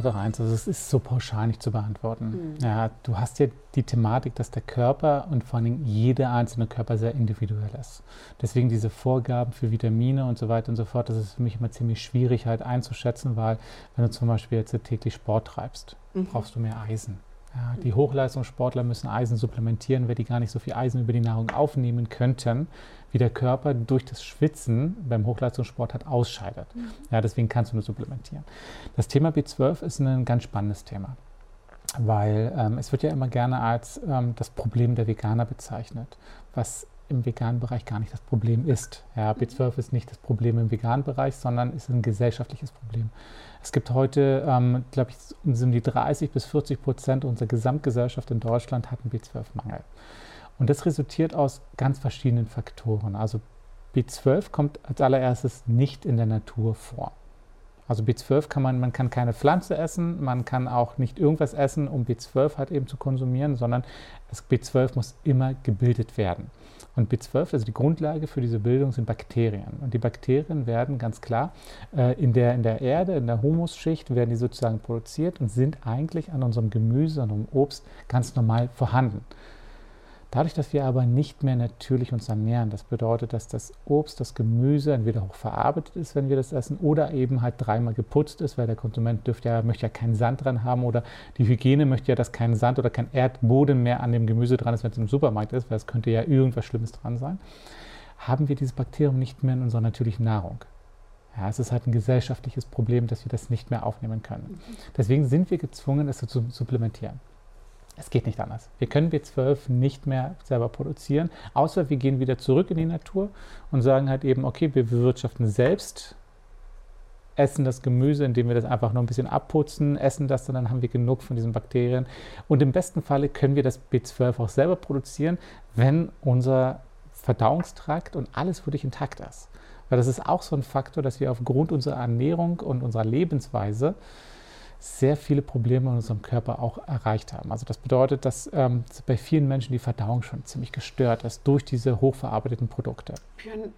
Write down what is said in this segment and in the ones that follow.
Einfach eins, also es ist so pauschal nicht zu beantworten. Mhm. Ja, du hast ja die Thematik, dass der Körper und vor allem jeder einzelne Körper sehr individuell ist. Deswegen diese Vorgaben für Vitamine und so weiter und so fort, das ist für mich immer ziemlich schwierig halt einzuschätzen, weil wenn du zum Beispiel jetzt täglich Sport treibst, mhm. brauchst du mehr Eisen. Ja, die Hochleistungssportler müssen Eisen supplementieren, weil die gar nicht so viel Eisen über die Nahrung aufnehmen könnten, wie der Körper durch das Schwitzen beim Hochleistungssport hat ausscheidet. Mhm. Ja, deswegen kannst du nur supplementieren. Das Thema B12 ist ein ganz spannendes Thema, weil ähm, es wird ja immer gerne als ähm, das Problem der Veganer bezeichnet, was im veganen Bereich gar nicht das Problem ist. Ja, B12 ist nicht das Problem im veganen Bereich, sondern ist ein gesellschaftliches Problem. Es gibt heute, ähm, glaube ich, um die 30 bis 40 Prozent unserer Gesamtgesellschaft in Deutschland hat einen B12-Mangel. Und das resultiert aus ganz verschiedenen Faktoren. Also B12 kommt als allererstes nicht in der Natur vor. Also B12 kann man, man kann keine Pflanze essen, man kann auch nicht irgendwas essen, um B12 halt eben zu konsumieren, sondern das B12 muss immer gebildet werden. Und B12, also die Grundlage für diese Bildung, sind Bakterien. Und die Bakterien werden ganz klar äh, in, der, in der Erde, in der Humusschicht, werden die sozusagen produziert und sind eigentlich an unserem Gemüse, an unserem Obst ganz normal vorhanden. Dadurch, dass wir aber nicht mehr natürlich uns ernähren, das bedeutet, dass das Obst, das Gemüse entweder hochverarbeitet ist, wenn wir das essen, oder eben halt dreimal geputzt ist, weil der Konsument dürfte ja, möchte ja keinen Sand dran haben oder die Hygiene möchte ja, dass kein Sand oder kein Erdboden mehr an dem Gemüse dran ist, wenn es im Supermarkt ist, weil es könnte ja irgendwas Schlimmes dran sein, haben wir dieses Bakterium nicht mehr in unserer natürlichen Nahrung. Ja, es ist halt ein gesellschaftliches Problem, dass wir das nicht mehr aufnehmen können. Mhm. Deswegen sind wir gezwungen, es zu supplementieren. Es geht nicht anders. Wir können B12 nicht mehr selber produzieren, außer wir gehen wieder zurück in die Natur und sagen halt eben, okay, wir bewirtschaften selbst, essen das Gemüse, indem wir das einfach nur ein bisschen abputzen, essen das und dann haben wir genug von diesen Bakterien. Und im besten Falle können wir das B12 auch selber produzieren, wenn unser Verdauungstrakt und alles wirklich intakt ist. Weil das ist auch so ein Faktor, dass wir aufgrund unserer Ernährung und unserer Lebensweise sehr viele Probleme in unserem Körper auch erreicht haben. Also das bedeutet, dass ähm, bei vielen Menschen die Verdauung schon ziemlich gestört ist durch diese hochverarbeiteten Produkte. Björn,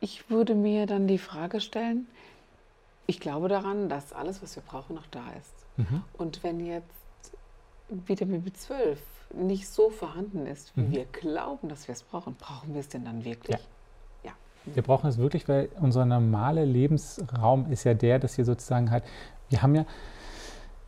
ich würde mir dann die Frage stellen, ich glaube daran, dass alles, was wir brauchen, noch da ist. Mhm. Und wenn jetzt Vitamin B12 nicht so vorhanden ist, wie mhm. wir glauben, dass wir es brauchen, brauchen wir es denn dann wirklich? Ja. Wir brauchen es wirklich, weil unser normaler Lebensraum ist ja der, dass wir sozusagen halt, wir haben ja,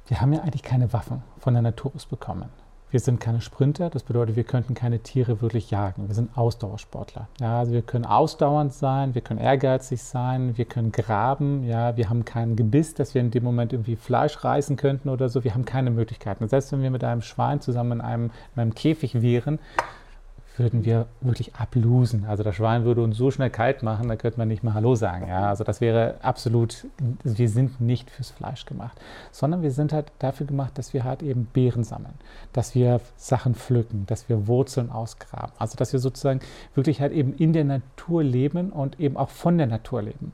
wir haben ja eigentlich keine Waffen von der Natur aus bekommen. Wir sind keine Sprinter, das bedeutet, wir könnten keine Tiere wirklich jagen. Wir sind Ausdauersportler. Ja, also wir können ausdauernd sein, wir können ehrgeizig sein, wir können graben. Ja, wir haben kein Gebiss, dass wir in dem Moment irgendwie Fleisch reißen könnten oder so. Wir haben keine Möglichkeiten. Selbst wenn wir mit einem Schwein zusammen in einem, in einem Käfig wären, würden wir wirklich ablosen. Also das Schwein würde uns so schnell kalt machen, da könnte man nicht mal Hallo sagen. Ja? Also das wäre absolut, wir sind nicht fürs Fleisch gemacht, sondern wir sind halt dafür gemacht, dass wir halt eben Beeren sammeln, dass wir Sachen pflücken, dass wir Wurzeln ausgraben. Also dass wir sozusagen wirklich halt eben in der Natur leben und eben auch von der Natur leben.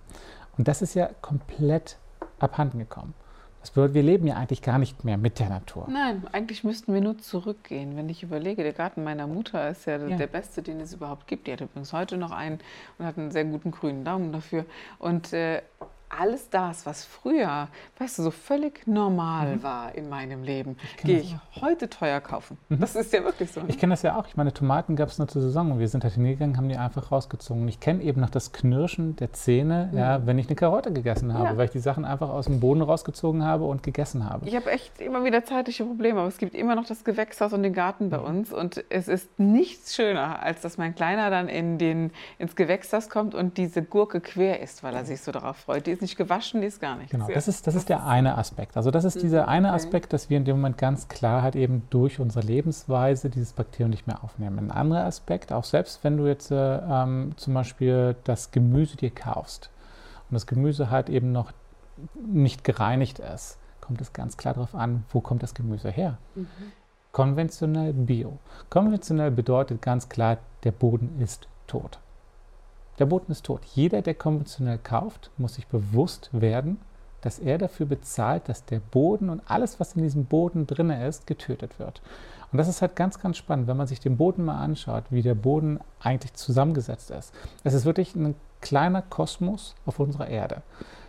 Und das ist ja komplett abhanden gekommen. Das bedeutet, wir leben ja eigentlich gar nicht mehr mit der Natur. Nein, eigentlich müssten wir nur zurückgehen. Wenn ich überlege, der Garten meiner Mutter ist ja, ja. der beste, den es überhaupt gibt. Die hat übrigens heute noch einen und hat einen sehr guten grünen Daumen dafür. Und äh, alles das, was früher, weißt du, so völlig normal mhm. war in meinem Leben, gehe ich heute teuer kaufen. Mhm. Das ist ja wirklich so. Ne? Ich kenne das ja auch. Ich meine, Tomaten gab es nur zur Saison und wir sind halt hingegangen, haben die einfach rausgezogen. Ich kenne eben noch das Knirschen der Zähne, mhm. ja, wenn ich eine Karotte gegessen habe, ja. weil ich die Sachen einfach aus dem Boden rausgezogen habe und gegessen habe. Ich habe echt immer wieder zeitliche Probleme, aber es gibt immer noch das Gewächshaus und den Garten bei mhm. uns und es ist nichts schöner, als dass mein Kleiner dann in den, ins Gewächshaus kommt und diese Gurke quer isst, weil er sich so darauf freut. Die ist nicht gewaschen, die ist gar nicht. Genau, das ist, das ist der eine Aspekt. Also das ist dieser mhm, eine Aspekt, dass wir in dem Moment ganz klar halt eben durch unsere Lebensweise dieses Bakterium nicht mehr aufnehmen. Ein anderer Aspekt, auch selbst wenn du jetzt äh, ähm, zum Beispiel das Gemüse dir kaufst und das Gemüse halt eben noch nicht gereinigt ist, kommt es ganz klar darauf an, wo kommt das Gemüse her. Mhm. Konventionell Bio. Konventionell bedeutet ganz klar, der Boden ist tot. Der Boden ist tot. Jeder, der konventionell kauft, muss sich bewusst werden, dass er dafür bezahlt, dass der Boden und alles, was in diesem Boden drin ist, getötet wird. Und das ist halt ganz, ganz spannend, wenn man sich den Boden mal anschaut, wie der Boden eigentlich zusammengesetzt ist. Es ist wirklich ein kleiner Kosmos auf unserer Erde.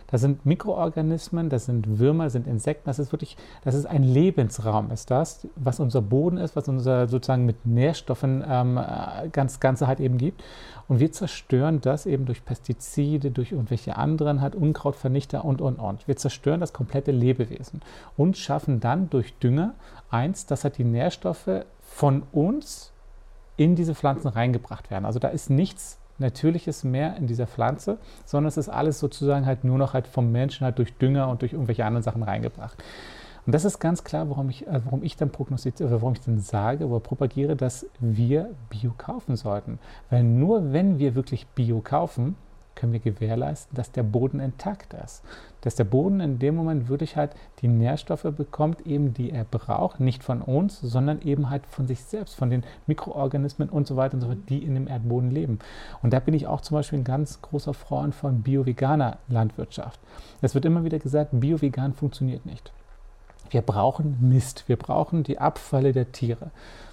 Da sind Mikroorganismen, das sind Würmer, das sind Insekten, das ist wirklich, das ist ein Lebensraum, ist das, was unser Boden ist, was unser sozusagen mit Nährstoffen ähm, äh, ganz Ganze halt eben gibt. Und wir zerstören das eben durch Pestizide, durch irgendwelche anderen halt Unkrautvernichter und, und, und. Wir zerstören das komplette Lebewesen und schaffen dann durch Dünger eins, dass halt die Nährstoffe von uns in diese Pflanzen reingebracht werden. Also da ist nichts Natürliches mehr in dieser Pflanze, sondern es ist alles sozusagen halt nur noch halt vom Menschen halt durch Dünger und durch irgendwelche anderen Sachen reingebracht. Und das ist ganz klar, warum ich, äh, warum ich dann prognostiziere, warum ich dann sage oder propagiere, dass wir Bio kaufen sollten. Weil nur wenn wir wirklich Bio kaufen, können wir gewährleisten, dass der Boden intakt ist. Dass der Boden in dem Moment wirklich halt die Nährstoffe bekommt, eben die er braucht, nicht von uns, sondern eben halt von sich selbst, von den Mikroorganismen und so weiter und so fort, die in dem Erdboden leben. Und da bin ich auch zum Beispiel ein ganz großer Freund von bio-veganer Landwirtschaft. Es wird immer wieder gesagt, bio-vegan funktioniert nicht. Wir brauchen Mist, wir brauchen die Abfälle der Tiere.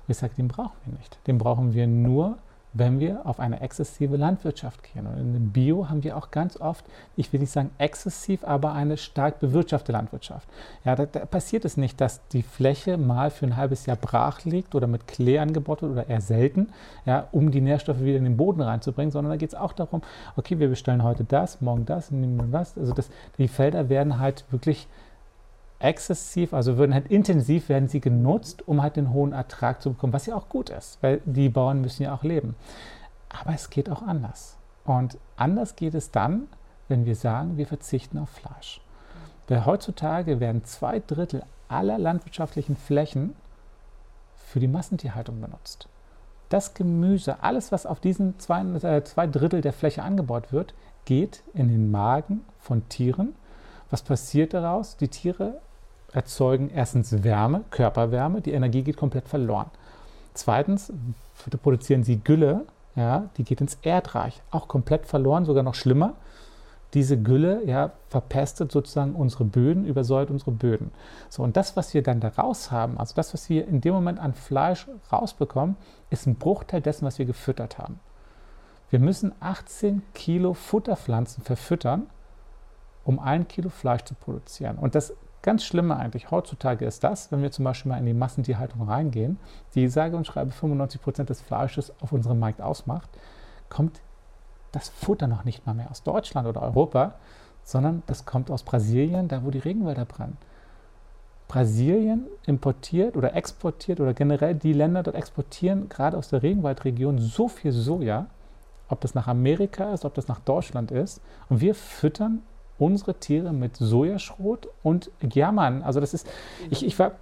Ich sage, den brauchen wir nicht. Den brauchen wir nur, wenn wir auf eine exzessive Landwirtschaft gehen. Und in dem Bio haben wir auch ganz oft, ich will nicht sagen exzessiv, aber eine stark bewirtschaftete Landwirtschaft. Ja, da, da, passiert es nicht, dass die Fläche mal für ein halbes Jahr brach liegt oder mit Klee angebaut wird oder eher selten, ja, um die Nährstoffe wieder in den Boden reinzubringen, sondern da geht es auch darum, okay, wir bestellen heute das, morgen das, nehmen wir das. Also das, die Felder werden halt wirklich exzessiv, also würden halt intensiv werden sie genutzt, um halt den hohen Ertrag zu bekommen, was ja auch gut ist, weil die Bauern müssen ja auch leben. Aber es geht auch anders. Und anders geht es dann, wenn wir sagen, wir verzichten auf Fleisch. Weil heutzutage werden zwei Drittel aller landwirtschaftlichen Flächen für die Massentierhaltung benutzt. Das Gemüse, alles, was auf diesen zwei, äh, zwei Drittel der Fläche angebaut wird, geht in den Magen von Tieren. Was passiert daraus? Die Tiere erzeugen erstens Wärme, Körperwärme, die Energie geht komplett verloren. Zweitens produzieren sie Gülle, ja, die geht ins Erdreich, auch komplett verloren, sogar noch schlimmer. Diese Gülle ja, verpestet sozusagen unsere Böden, übersäuert unsere Böden. So, und das, was wir dann daraus haben, also das, was wir in dem Moment an Fleisch rausbekommen, ist ein Bruchteil dessen, was wir gefüttert haben. Wir müssen 18 Kilo Futterpflanzen verfüttern, um ein Kilo Fleisch zu produzieren. Und das Ganz Schlimme eigentlich heutzutage ist das, wenn wir zum Beispiel mal in die Massentierhaltung reingehen, die sage und schreibe 95 Prozent des Fleisches auf unserem Markt ausmacht, kommt das Futter noch nicht mal mehr aus Deutschland oder Europa, sondern das kommt aus Brasilien, da wo die Regenwälder brennen. Brasilien importiert oder exportiert oder generell die Länder dort exportieren gerade aus der Regenwaldregion so viel Soja, ob das nach Amerika ist, ob das nach Deutschland ist. Und wir füttern unsere Tiere mit Sojaschrot und jammern. Also das ist, ich, ich war,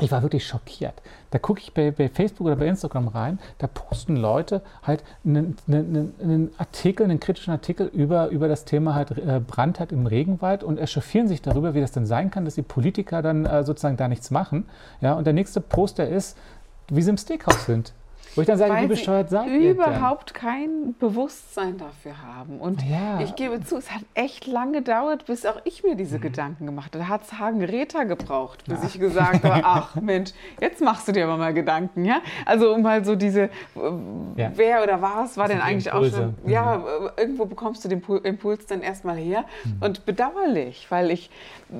ich war wirklich schockiert. Da gucke ich bei, bei, Facebook oder bei Instagram rein, da posten Leute halt einen, einen, einen, Artikel, einen kritischen Artikel über, über das Thema halt äh, Brand halt im Regenwald und echauffieren sich darüber, wie das denn sein kann, dass die Politiker dann äh, sozusagen da nichts machen. Ja, und der nächste Poster ist, wie sie im Steakhouse sind. Wo ich dann sage, wie bescheuert seid ihr überhaupt kein Bewusstsein dafür haben. Und ja. ich gebe zu, es hat echt lange gedauert, bis auch ich mir diese mhm. Gedanken gemacht habe. Da hat es Hagen Reta gebraucht, bis ja. ich gesagt habe, ach Mensch, jetzt machst du dir aber mal Gedanken. Ja? Also um mal so diese, ja. wer oder was war denn eigentlich Impulse. auch schon, mhm. ja, irgendwo bekommst du den Impuls dann erstmal her. Mhm. Und bedauerlich, weil ich,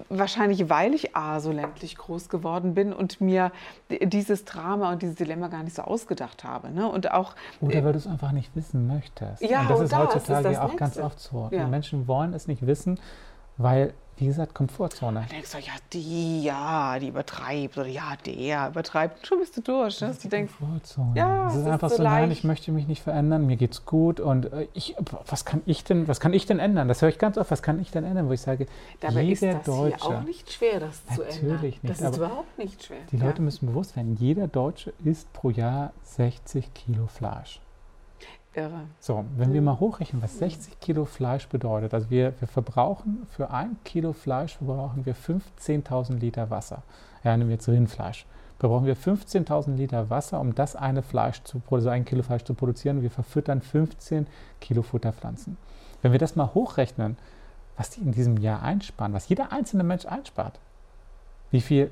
wahrscheinlich weil ich A, so ländlich groß geworden bin und mir dieses Drama und dieses Dilemma gar nicht so ausgedacht habe habe. Ne? Und auch, Oder äh, weil du es einfach nicht wissen möchtest. Ja, und das ist das heutzutage ist auch Nächste. ganz oft so. Ja. Die Menschen wollen es nicht wissen, weil wie gesagt, Komfortzone. Dann denkst du, ja, die, ja, die übertreibt oder ja, der übertreibt. Schon bist du durch. Ne? du denkst, Komfortzone. Ja, es ist einfach so, so nein, ich möchte mich nicht verändern, mir geht's gut und äh, ich, was kann ich denn, was kann ich denn ändern? Das höre ich ganz oft, was kann ich denn ändern, wo ich sage, Dabei jeder ist das Deutsche. Hier auch nicht schwer, das zu ändern. Natürlich nicht. Das ist überhaupt nicht schwer. Die Leute ja. müssen bewusst werden, jeder Deutsche isst pro Jahr 60 Kilo Fleisch. Irre. So, wenn wir mal hochrechnen, was 60 Kilo Fleisch bedeutet, also wir, wir verbrauchen für ein Kilo Fleisch verbrauchen wir 15.000 Liter Wasser. Ja, nehmen wir jetzt Rindfleisch. Verbrauchen wir 15.000 Liter Wasser, um das eine Fleisch zu also ein Kilo Fleisch zu produzieren. Wir verfüttern 15 Kilo Futterpflanzen. Wenn wir das mal hochrechnen, was die in diesem Jahr einsparen, was jeder einzelne Mensch einspart, wie viel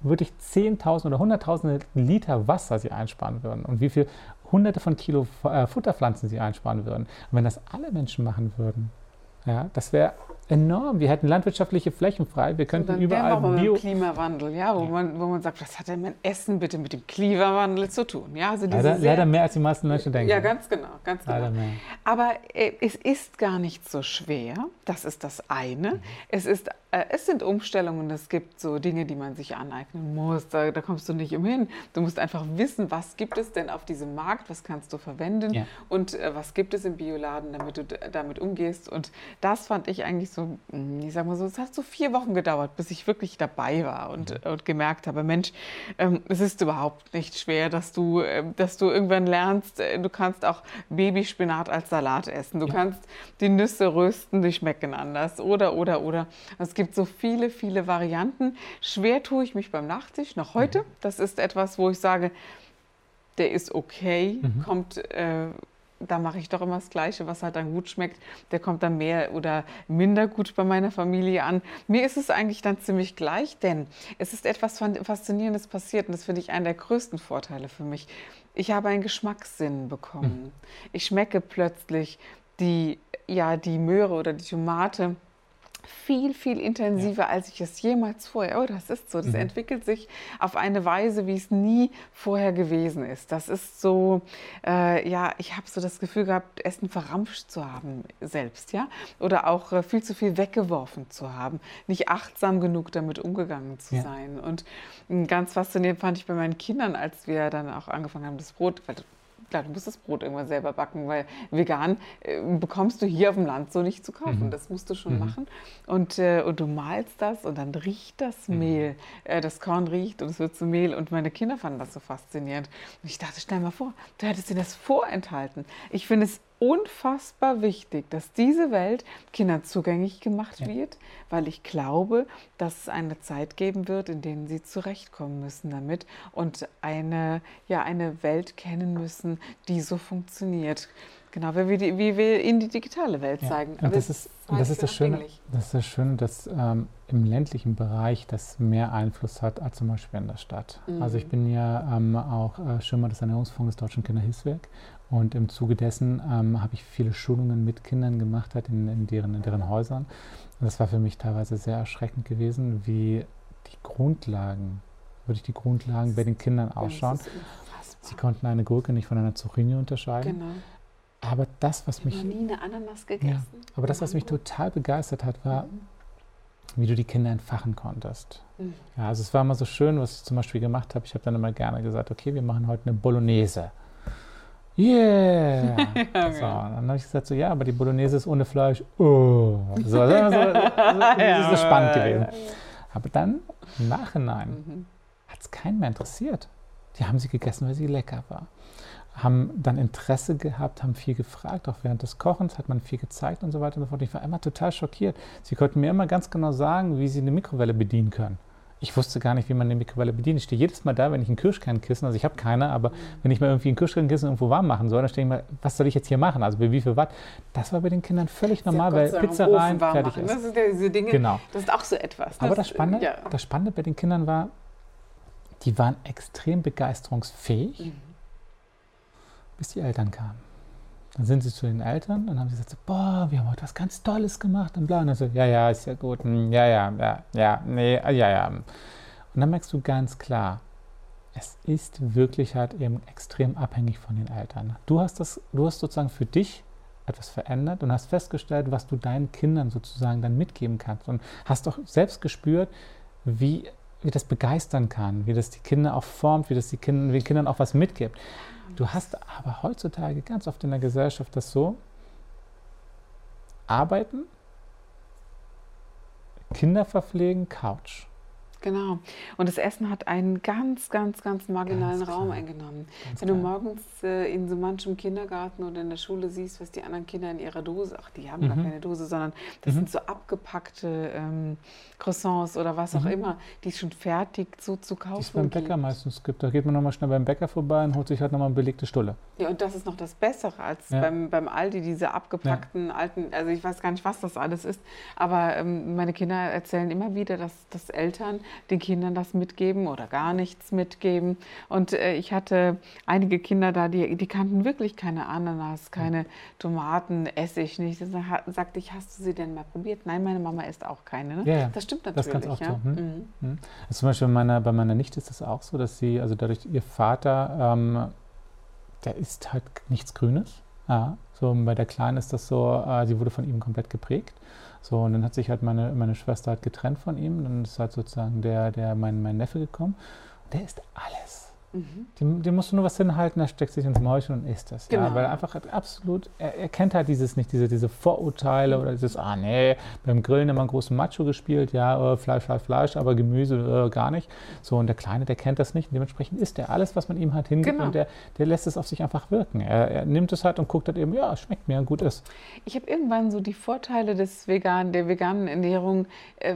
wirklich 10.000 oder 100.000 Liter Wasser sie einsparen würden und wie viel hunderte von Kilo äh, Futterpflanzen sie einsparen würden. Und wenn das alle Menschen machen würden, ja, das wäre enorm. Wir hätten landwirtschaftliche Flächen frei. Wir könnten überall wir Bio... Klimawandel, ja, wo, ja. Man, wo man sagt, was hat denn mein Essen bitte mit dem Klimawandel zu tun? Ja, also leider, sehr, leider mehr, als die meisten Menschen denken. Ja, ganz genau, ganz genau. Aber äh, es ist gar nicht so schwer. Das ist das eine. Mhm. Es ist äh, es sind Umstellungen, es gibt so Dinge, die man sich aneignen muss. Da, da, kommst du nicht umhin. Du musst einfach wissen, was gibt es denn auf diesem Markt, was kannst du verwenden ja. und äh, was gibt es im Bioladen, damit du damit umgehst. Und das fand ich eigentlich so, hm, ich sag mal so, es hat so vier Wochen gedauert, bis ich wirklich dabei war und, mhm. und gemerkt habe, Mensch, ähm, es ist überhaupt nicht schwer, dass du, äh, dass du irgendwann lernst, äh, du kannst auch Babyspinat als Salat essen. Du ja. kannst die Nüsse rösten, die schmecken anders. Oder, oder, oder. Es gibt gibt so viele, viele Varianten. Schwer tue ich mich beim Nachtisch noch heute. Mhm. Das ist etwas, wo ich sage, der ist okay, mhm. kommt, äh, da mache ich doch immer das Gleiche, was halt dann gut schmeckt. Der kommt dann mehr oder minder gut bei meiner Familie an. Mir ist es eigentlich dann ziemlich gleich, denn es ist etwas Faszinierendes passiert und das finde ich einen der größten Vorteile für mich. Ich habe einen Geschmackssinn bekommen. Mhm. Ich schmecke plötzlich die, ja, die Möhre oder die Tomate viel, viel intensiver, ja. als ich es jemals vorher. Oh, das ist so. Das mhm. entwickelt sich auf eine Weise, wie es nie vorher gewesen ist. Das ist so, äh, ja, ich habe so das Gefühl gehabt, Essen verramscht zu haben selbst, ja, oder auch äh, viel zu viel weggeworfen zu haben, nicht achtsam genug damit umgegangen zu ja. sein. Und hm, ganz faszinierend fand ich bei meinen Kindern, als wir dann auch angefangen haben, das Brot, weil klar, du musst das Brot irgendwann selber backen, weil vegan äh, bekommst du hier auf dem Land so nicht zu kaufen. Mhm. Das musst du schon mhm. machen. Und, äh, und du malst das und dann riecht das mhm. Mehl. Äh, das Korn riecht und es wird zu Mehl. Und meine Kinder fanden das so faszinierend. Und ich dachte, stell mal vor, du hättest dir das vorenthalten. Ich finde es unfassbar wichtig, dass diese Welt Kindern zugänglich gemacht ja. wird, weil ich glaube, dass es eine Zeit geben wird, in der sie zurechtkommen müssen damit und eine, ja, eine Welt kennen müssen, die so funktioniert. Genau, wie, die, wie wir ihnen die digitale Welt ja. zeigen. Und das, ist, das, ist das, Schöne, das ist das Schöne, dass ähm, im ländlichen Bereich das mehr Einfluss hat als zum Beispiel in der Stadt. Mhm. Also ich bin ja ähm, auch äh, Schirmer des Ernährungsfonds des Deutschen Kinderhilfswerk und im Zuge dessen ähm, habe ich viele Schulungen mit Kindern gemacht halt in, in, deren, in deren Häusern. Und das war für mich teilweise sehr erschreckend gewesen, wie die Grundlagen, wirklich die Grundlagen bei den Kindern ausschauen. Sie konnten eine Gurke nicht von einer Zucchini unterscheiden. Genau. Aber das, was mich. Ich habe nie eine Ananas gegessen. Ja, aber das, was mich total begeistert hat, war, mhm. wie du die Kinder entfachen konntest. Mhm. Ja, also es war immer so schön, was ich zum Beispiel gemacht habe. Ich habe dann immer gerne gesagt, okay, wir machen heute eine Bolognese. Yeah! ja, so, dann habe ich gesagt, so, ja, aber die Bolognese ist ohne Fleisch. Oh. So, so, so, das ist spannend gewesen. Aber dann, im Nachhinein, mhm. hat es keinen mehr interessiert. Die haben sie gegessen, weil sie lecker war. Haben dann Interesse gehabt, haben viel gefragt, auch während des Kochens hat man viel gezeigt und so weiter und so fort. Ich war immer total schockiert. Sie konnten mir immer ganz genau sagen, wie sie eine Mikrowelle bedienen können ich wusste gar nicht, wie man eine Mikrowelle bedient. Ich stehe jedes Mal da, wenn ich ein Kirschkernkissen, also ich habe keine, aber wenn ich mal irgendwie ein Kirschkernkissen irgendwo warm machen soll, dann stehe ich mal, was soll ich jetzt hier machen? Also bei wie viel Watt? Das war bei den Kindern völlig normal, weil Pizza rein, fertig ist. Das sind ja diese Dinge, genau. das ist auch so etwas. Aber das Spannende, ja. das Spannende bei den Kindern war, die waren extrem begeisterungsfähig, mhm. bis die Eltern kamen. Dann sind sie zu den Eltern und haben sie gesagt, boah, wir haben heute was ganz Tolles gemacht und bla. Und dann so, ja, ja, ist ja gut, hm, ja, ja, ja, ja, nee, ja, ja. Und dann merkst du ganz klar, es ist wirklich halt eben extrem abhängig von den Eltern. Du hast das, du hast sozusagen für dich etwas verändert und hast festgestellt, was du deinen Kindern sozusagen dann mitgeben kannst und hast auch selbst gespürt, wie, wie das begeistern kann, wie das die Kinder auch formt, wie das die Kinder, den Kindern auch was mitgibt. Du hast aber heutzutage ganz oft in der Gesellschaft das so, arbeiten, Kinder verpflegen, Couch. Genau. Und das Essen hat einen ganz, ganz, ganz marginalen ganz Raum eingenommen. Ganz Wenn du morgens äh, in so manchem Kindergarten oder in der Schule siehst, was die anderen Kinder in ihrer Dose, ach, die haben mhm. gar keine Dose, sondern das mhm. sind so abgepackte ähm, Croissants oder was auch mhm. immer, die schon fertig so zu kaufen Die es beim Bäcker gibt. meistens gibt. Da geht man nochmal schnell beim Bäcker vorbei und holt sich halt nochmal eine belegte Stulle. Ja, und das ist noch das Bessere als ja. beim, beim Aldi, diese abgepackten ja. alten, also ich weiß gar nicht, was das alles ist, aber ähm, meine Kinder erzählen immer wieder, dass, dass Eltern den Kindern das mitgeben oder gar nichts mitgeben. Und äh, ich hatte einige Kinder da, die, die kannten wirklich keine Ananas, keine Tomaten, Essig nicht. Da sagte ich, hast du sie denn mal probiert? Nein, meine Mama isst auch keine. Ne? Ja, ja. Das stimmt natürlich. Das ganz oft ja? so. Hm? Mhm. Hm. Also zum Beispiel meiner, bei meiner Nichte ist das auch so, dass sie, also dadurch ihr Vater, ähm, der isst halt nichts Grünes. Ja, so bei der Kleinen ist das so, äh, sie wurde von ihm komplett geprägt. So, und dann hat sich halt meine, meine Schwester halt getrennt von ihm. Dann ist halt sozusagen der, der mein, mein Neffe gekommen. Und der ist alles. Mhm. Dem, dem, musst du nur was hinhalten, er steckt sich ins Mäuschen und isst das. Genau. Ja, weil er einfach absolut, er, er, kennt halt dieses nicht, diese, diese Vorurteile oder dieses, ah nee, beim Grillen immer einen großen Macho gespielt, ja, äh, Fleisch, Fleisch, Fleisch, aber Gemüse äh, gar nicht. So, und der Kleine, der kennt das nicht. Und dementsprechend isst er alles, was man ihm halt hingibt genau. und der, der lässt es auf sich einfach wirken. Er, er nimmt es halt und guckt halt eben, ja, schmeckt mir, gut ist. Ich habe irgendwann so die Vorteile des veganen, der veganen Ernährung äh,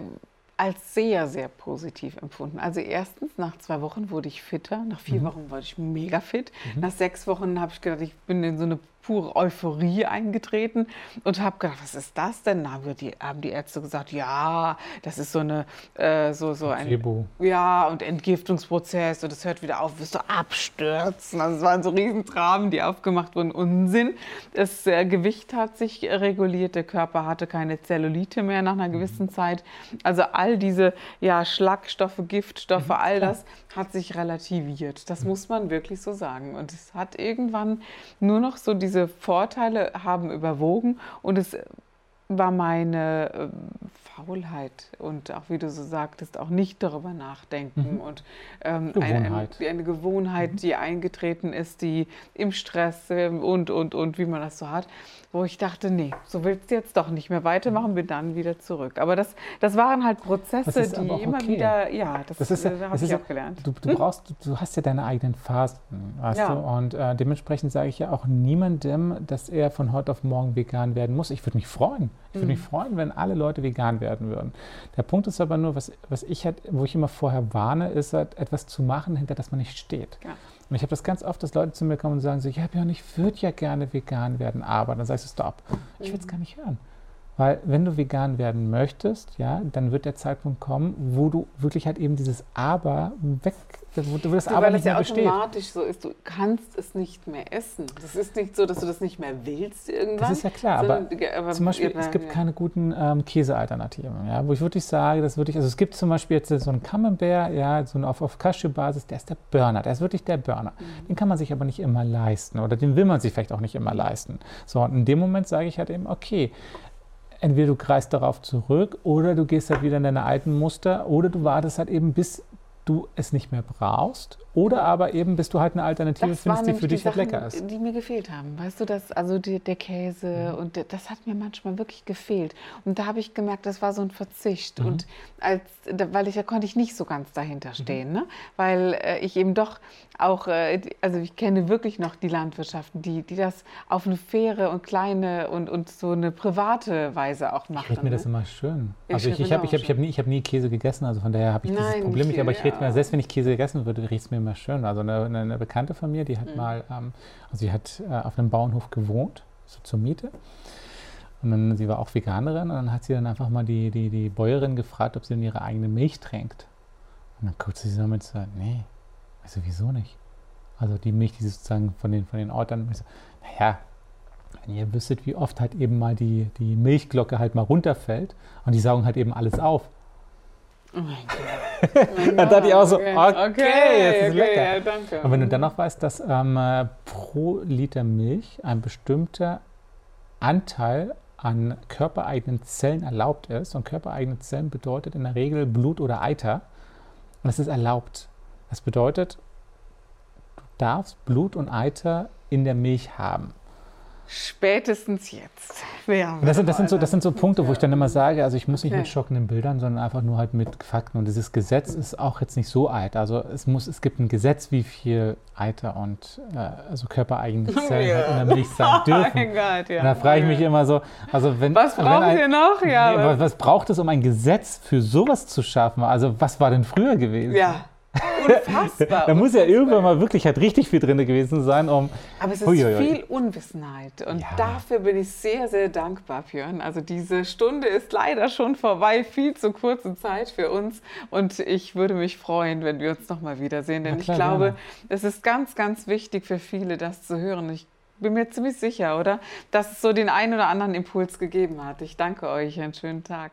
als sehr, sehr positiv empfunden. Also erstens, nach zwei Wochen wurde ich fitter, nach vier mhm. Wochen war ich mega fit. Mhm. Nach sechs Wochen habe ich gedacht, ich bin in so eine pure Euphorie eingetreten und habe gedacht, was ist das denn? Da haben die, haben die Ärzte gesagt, ja, das ist so eine äh, so so ein Placebo. ja und Entgiftungsprozess und es hört wieder auf, wirst du abstürzen. Also es waren so Riesentraben, die aufgemacht wurden, Unsinn. Das äh, Gewicht hat sich reguliert, der Körper hatte keine Zellulite mehr nach einer gewissen mhm. Zeit. Also all diese ja Schlagstoffe, Giftstoffe, mhm. all das hat sich relativiert. Das muss man wirklich so sagen. Und es hat irgendwann nur noch so diese diese Vorteile haben überwogen und es war meine äh, Faulheit und auch, wie du so sagtest, auch nicht darüber nachdenken mhm. und ähm, Gewohnheit. Eine, eine, Gewohnheit, mhm. die eingetreten ist, die im Stress äh, und, und, und, wie man das so hat, wo ich dachte, nee, so willst du jetzt doch nicht mehr weitermachen, wir dann wieder zurück. Aber das, das waren halt Prozesse, die immer okay. wieder, ja, das, das, ja, das habe ich auch gelernt. Du, du brauchst, du, du, hast ja deine eigenen Phasen, weißt ja. du, und äh, dementsprechend sage ich ja auch niemandem, dass er von heute auf morgen vegan werden muss. Ich würde mich freuen. Ich würde mhm. mich freuen, wenn alle Leute vegan werden würden. Der Punkt ist aber nur, was, was ich halt, wo ich immer vorher warne, ist halt etwas zu machen, hinter das man nicht steht. Ja. Und ich habe das ganz oft, dass Leute zu mir kommen und sagen so, ja Björn, ich würde ja gerne vegan werden, aber dann sagst du, stopp, ich will es mhm. gar nicht hören. Weil wenn du vegan werden möchtest, ja, dann wird der Zeitpunkt kommen, wo du wirklich halt eben dieses Aber weg, wo, das ja, Aber weil nicht mehr ja besteht. automatisch so ist, du kannst es nicht mehr essen. Das ist nicht so, dass du das nicht mehr willst irgendwann. Das ist ja klar, aber, aber zum Beispiel, es gibt keine guten ähm, Käsealternativen, ja, wo ich wirklich sage, das wirklich, also es gibt zum Beispiel jetzt so einen Camembert, ja, so auf, auf Cashew-Basis, der ist der Burner, der ist wirklich der Burner. Mhm. Den kann man sich aber nicht immer leisten oder den will man sich vielleicht auch nicht immer leisten. So, und in dem Moment sage ich halt eben, okay, entweder du greifst darauf zurück oder du gehst halt wieder in deine alten Muster oder du wartest halt eben, bis du es nicht mehr brauchst oder aber eben, bis du halt eine Alternative das findest, die für dich halt lecker ist. Die mir gefehlt haben. Weißt du, das, also die, der Käse mhm. und der, das hat mir manchmal wirklich gefehlt. Und da habe ich gemerkt, das war so ein Verzicht. Mhm. Und als, weil ich, da konnte ich nicht so ganz dahinter mhm. stehen. Mhm. Ne? Weil äh, ich eben doch auch, äh, also ich kenne wirklich noch die Landwirtschaften, die, die das auf eine faire und kleine und, und so eine private Weise auch machen. Ich rede mir ne? das immer schön. Also ich, ich habe ich hab, ich hab nie, hab nie Käse gegessen, also von daher habe ich Nein, dieses Problem nicht. Aber ich rede mir, selbst wenn ich Käse gegessen würde, riecht es mir immer schön. Also eine, eine, Bekannte von mir, die hat mhm. mal, ähm, also sie hat äh, auf einem Bauernhof gewohnt, so zur Miete. Und dann, sie war auch Veganerin und dann hat sie dann einfach mal die, die, die Bäuerin gefragt, ob sie denn ihre eigene Milch tränkt. Und dann guckt sie damit so, nee, also wieso nicht? Also die Milch, die sozusagen von den, von den Ortern, so, naja, wenn ihr wüsstet, wie oft halt eben mal die, die Milchglocke halt mal runterfällt und die saugen halt eben alles auf. Oh mein Gott. Oh dann dachte ich auch so, okay, okay, okay jetzt ist okay, lecker. Ja, danke. Und wenn du dann noch weißt, dass ähm, äh, pro Liter Milch ein bestimmter Anteil an körpereigenen Zellen erlaubt ist, und körpereigene Zellen bedeutet in der Regel Blut oder Eiter, und es ist erlaubt. Das bedeutet, du darfst Blut und Eiter in der Milch haben. Spätestens jetzt. Das sind, das, sind so, das sind so Punkte, wo ich dann immer sage, also ich muss nicht okay. mit schockenden Bildern, sondern einfach nur halt mit Fakten. Und dieses Gesetz ist auch jetzt nicht so alt. Also es muss, es gibt ein Gesetz, wie viel Eiter und äh, also körpereigene Zellen ja. halt in der Milch sein dürfen. Oh Gott, ja. Und da frage ich mich immer so, also wenn was braucht wenn ihr noch? Ja, nee, was, was braucht es, um ein Gesetz für sowas zu schaffen? Also was war denn früher gewesen? Ja. Unfassbar. da muss ja irgendwann mal wirklich halt richtig viel drin gewesen sein, um. Aber es ist Uiuiui. viel Unwissenheit. Und ja. dafür bin ich sehr, sehr dankbar, Björn. Also diese Stunde ist leider schon vorbei, viel zu kurze Zeit für uns. Und ich würde mich freuen, wenn wir uns nochmal wiedersehen. Denn klar, ich glaube, gerne. es ist ganz, ganz wichtig für viele, das zu hören. Ich bin mir ziemlich sicher, oder? Dass es so den einen oder anderen Impuls gegeben hat. Ich danke euch. Einen schönen Tag.